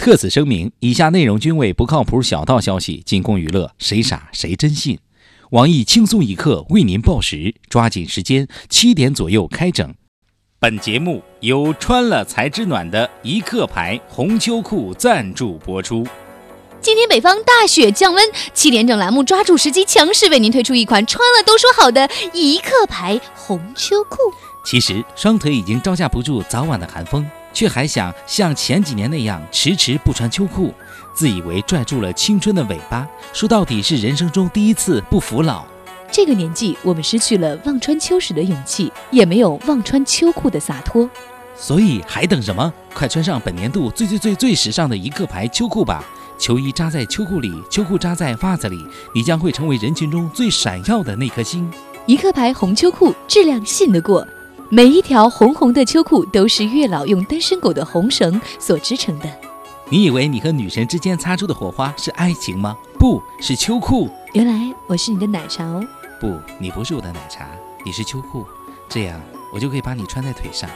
特此声明，以下内容均为不靠谱小道消息，仅供娱乐，谁傻谁真信。网易轻松一刻为您报时，抓紧时间，七点左右开整。本节目由穿了才知暖的一克牌红秋裤赞助播出。今天北方大雪降温，七点整栏目抓住时机，强势为您推出一款穿了都说好的一克牌红秋裤。其实双腿已经招架不住早晚的寒风。却还想像前几年那样迟迟不穿秋裤，自以为拽住了青春的尾巴。说到底是人生中第一次不服老。这个年纪，我们失去了忘穿秋水的勇气，也没有忘穿秋裤的洒脱。所以还等什么？快穿上本年度最最最最时尚的一个牌秋裤吧！球衣扎在秋裤里，秋裤扎在袜子里，你将会成为人群中最闪耀的那颗星。一克牌红秋裤，质量信得过。每一条红红的秋裤都是月老用单身狗的红绳所织成的。你以为你和女神之间擦出的火花是爱情吗？不是秋裤。原来我是你的奶茶哦。不，你不是我的奶茶，你是秋裤。这样我就可以把你穿在腿上。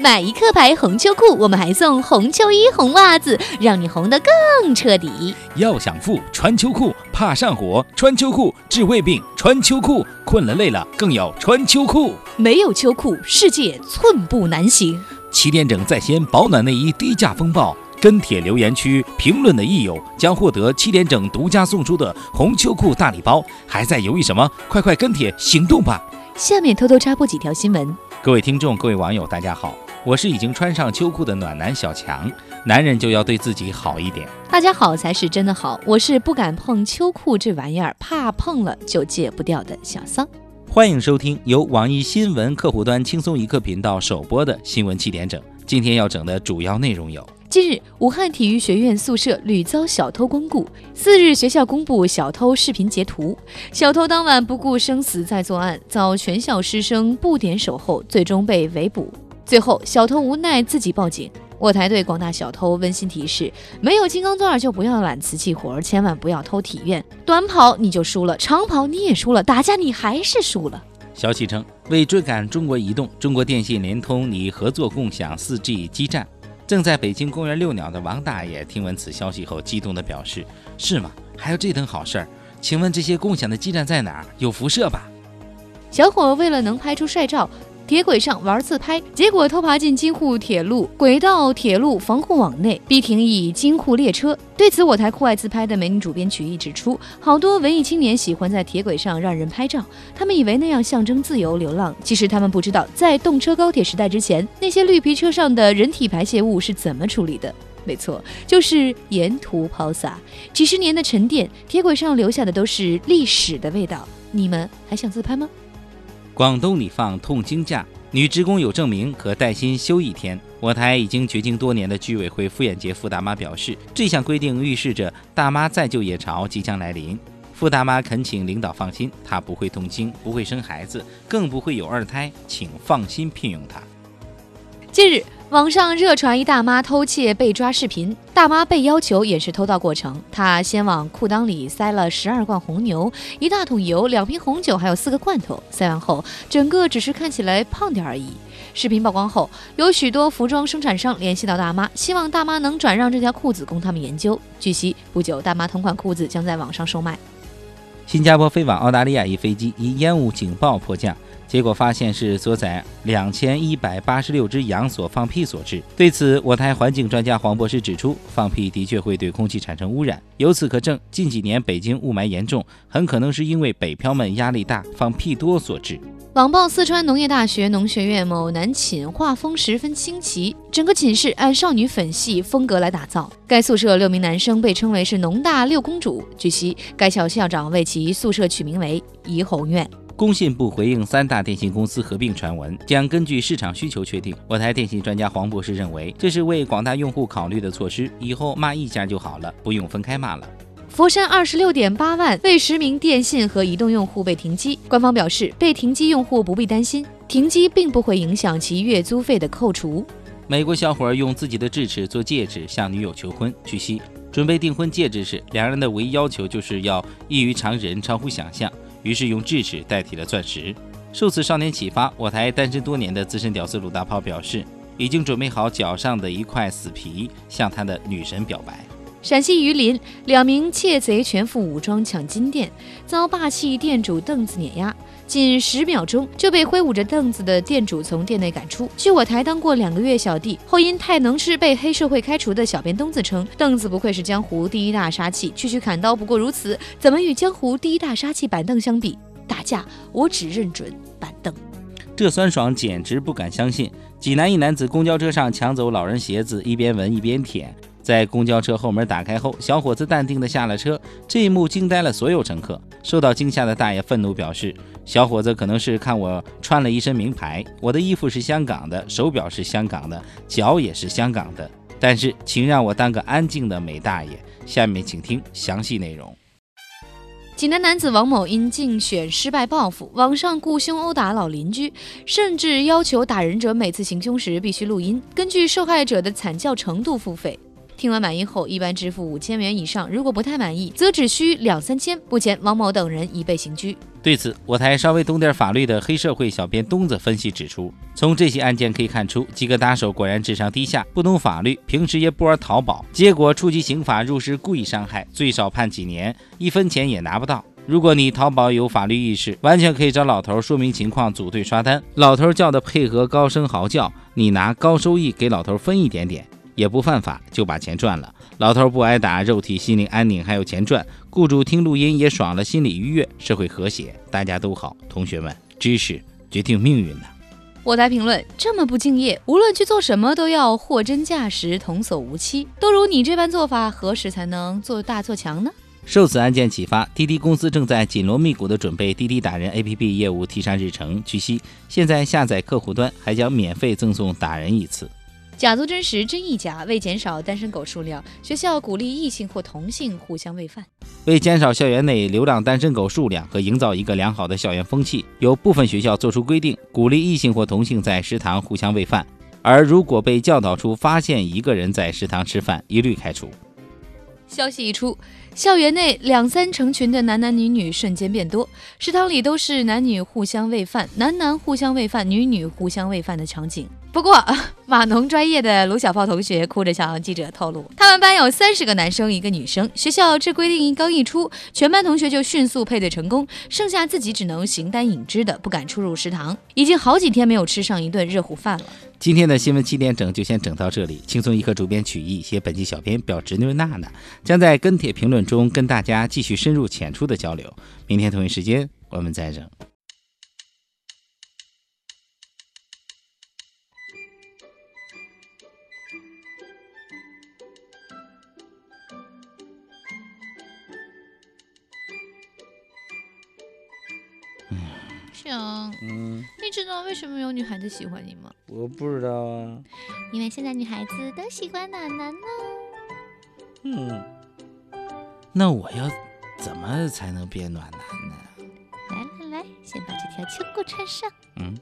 买一克牌红秋裤，我们还送红秋衣、红袜子，让你红得更彻底。要想富，穿秋裤；怕上火，穿秋裤；治胃病，穿秋裤；困了累了，更要穿秋裤。没有秋裤，世界寸步难行。七点整在先，保暖内衣低价风暴，跟帖留言区评论的益友将获得七点整独家送出的红秋裤大礼包。还在犹豫什么？快快跟帖行动吧！下面偷偷插播几条新闻。各位听众，各位网友，大家好。我是已经穿上秋裤的暖男小强，男人就要对自己好一点。大家好才是真的好，我是不敢碰秋裤这玩意儿，怕碰了就戒不掉的小桑。欢迎收听由网易新闻客户端轻松一刻频道首播的新闻七点整。今天要整的主要内容有：近日，武汉体育学院宿舍屡遭小偷光顾。四日，学校公布小偷视频截图，小偷当晚不顾生死在作案，遭全校师生不点守候，最终被围捕。最后，小偷无奈自己报警。我台对广大小偷温馨提示：没有金刚钻就不要揽瓷器活，千万不要偷体院。短跑你就输了，长跑你也输了，打架你还是输了。消息称，为追赶中国移动、中国电信、联通拟合作共享 4G 基站，正在北京公园遛鸟的王大爷听闻此消息后，激动地表示：“是吗？还有这等好事儿？请问这些共享的基站在哪儿？有辐射吧？”小伙为了能拍出帅照。铁轨上玩自拍，结果偷爬进京沪铁路轨道铁路防护网内，逼停一京沪列车。对此，我台酷爱自拍的美女主编曲艺指出，好多文艺青年喜欢在铁轨上让人拍照，他们以为那样象征自由流浪。其实他们不知道，在动车高铁时代之前，那些绿皮车上的人体排泄物是怎么处理的？没错，就是沿途抛洒。几十年的沉淀，铁轨上留下的都是历史的味道。你们还想自拍吗？广东拟放痛经假，女职工有证明可带薪休一天。我台已经绝经多年的居委会妇炎洁傅大妈表示，这项规定预示着大妈再就业潮即将来临。傅大妈恳请领导放心，她不会痛经，不会生孩子，更不会有二胎，请放心聘用她。近日。网上热传一大妈偷窃被抓视频，大妈被要求演示偷盗过程。她先往裤裆里塞了十二罐红牛、一大桶油、两瓶红酒，还有四个罐头。塞完后，整个只是看起来胖点而已。视频曝光后，有许多服装生产商联系到大妈，希望大妈能转让这条裤子供他们研究。据悉，不久大妈同款裤子将在网上售卖。新加坡飞往澳大利亚一飞机因烟雾警报迫降。结果发现是所载两千一百八十六只羊所放屁所致。对此，我台环境专家黄博士指出，放屁的确会对空气产生污染。由此可证，近几年北京雾霾严重，很可能是因为北漂们压力大、放屁多所致。网曝四川农业大学农学院某男寝画风十分新奇，整个寝室按少女粉系风格来打造。该宿舍六名男生被称为是“农大六公主”。据悉，该校校长为其宿舍取名为“怡红院”。工信部回应三大电信公司合并传闻，将根据市场需求确定。我台电信专家黄博士认为，这是为广大用户考虑的措施，以后骂一家就好了，不用分开骂了。佛山二十六点八万未实名电信和移动用户被停机，官方表示，被停机用户不必担心，停机并不会影响其月租费的扣除。美国小伙儿用自己的智齿做戒指向女友求婚，据悉，准备订婚戒指时，两人的唯一要求就是要异于常人，超乎想象。于是用智齿代替了钻石。受此少年启发，我台单身多年的资深屌丝鲁大炮表示：“已经准备好脚上的一块死皮，向他的女神表白。陕西榆林，两名窃贼全副武装抢金店，遭霸气店主凳子碾压，仅十秒钟就被挥舞着凳子的店主从店内赶出。据我台当过两个月小弟，后因太能吃被黑社会开除的小编东子称，凳子不愧是江湖第一大杀器，区区砍刀不过如此，怎么与江湖第一大杀器板凳相比？打架我只认准板凳。这酸爽简直不敢相信！济南一男子公交车上抢走老人鞋子，一边闻一边舔。在公交车后门打开后，小伙子淡定地下了车。这一幕惊呆了所有乘客。受到惊吓的大爷愤怒表示：“小伙子可能是看我穿了一身名牌，我的衣服是香港的，手表是香港的，脚也是香港的。但是，请让我当个安静的美大爷。”下面请听详细内容。济南男子王某因竞选失败报复，网上雇凶殴打老邻居，甚至要求打人者每次行凶时必须录音，根据受害者的惨叫程度付费。听完满意后，一般支付五千元以上；如果不太满意，则只需两三千。目前，王某等人已被刑拘。对此，我台稍微懂点法律的黑社会小编东子分析指出，从这些案件可以看出，几个打手果然智商低下，不懂法律，平时也不玩淘宝，结果触及刑法入室故意伤害，最少判几年，一分钱也拿不到。如果你淘宝有法律意识，完全可以找老头说明情况，组队刷单。老头叫的配合高声嚎叫，你拿高收益给老头分一点点。也不犯法，就把钱赚了。老头不挨打，肉体心灵安宁，还有钱赚。雇主听录音也爽了，心理愉悦，社会和谐，大家都好。同学们，知识决定命运呢。我台评论：这么不敬业，无论去做什么都要货真价实，童叟无欺。都如你这般做法，何时才能做大做强呢？受此案件启发，滴滴公司正在紧锣密鼓地准备滴滴打人 APP 业务提上日程。据悉，现在下载客户端还将免费赠送打人一次。假作真实，真亦假。为减少单身狗数量，学校鼓励异性或同性互相喂饭。为减少校园内流浪单身狗数量和营造一个良好的校园风气，有部分学校做出规定，鼓励异性或同性在食堂互相喂饭。而如果被教导出发现一个人在食堂吃饭，一律开除。消息一出，校园内两三成群的男男女女瞬间变多，食堂里都是男女互相喂饭、男男互相喂饭、女女互相喂饭的场景。不过，码农专业的卢小炮同学哭着向记者透露，他们班有三十个男生，一个女生。学校这规定刚一出，全班同学就迅速配对成功，剩下自己只能形单影只的，不敢出入食堂。已经好几天没有吃上一顿热乎饭了。今天的新闻七点整就先整到这里。轻松一刻主编曲艺，写本期小编表侄女娜娜，将在跟帖评论中跟大家继续深入浅出的交流。明天同一时间我们再整。嗯，你知道为什么有女孩子喜欢你吗？我不知道啊。因为现在女孩子都喜欢暖男呢。嗯，那我要怎么才能变暖男呢？来来来，先把这条秋裤穿上。嗯。